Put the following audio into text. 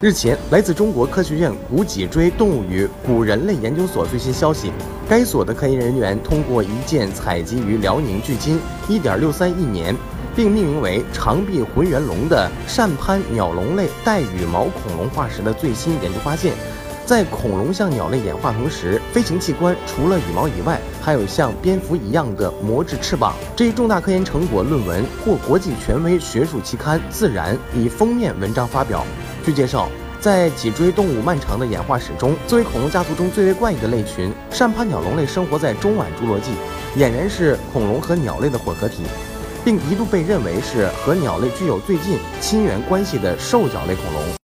日前，来自中国科学院古脊椎动物与古人类研究所最新消息，该所的科研人员通过一件采集于辽宁距今1.63亿年，并命名为长臂浑圆龙的扇攀鸟龙类带羽毛恐龙化石的最新研究发现。在恐龙向鸟类演化同时，飞行器官除了羽毛以外，还有像蝙蝠一样的膜质翅膀。这一重大科研成果论文获国际权威学术期刊《自然》以封面文章发表。据介绍，在脊椎动物漫长的演化史中，作为恐龙家族中最为怪异的类群，扇攀鸟龙类生活在中晚侏罗纪，俨然是恐龙和鸟类的混合体，并一度被认为是和鸟类具有最近亲缘关系的兽脚类恐龙。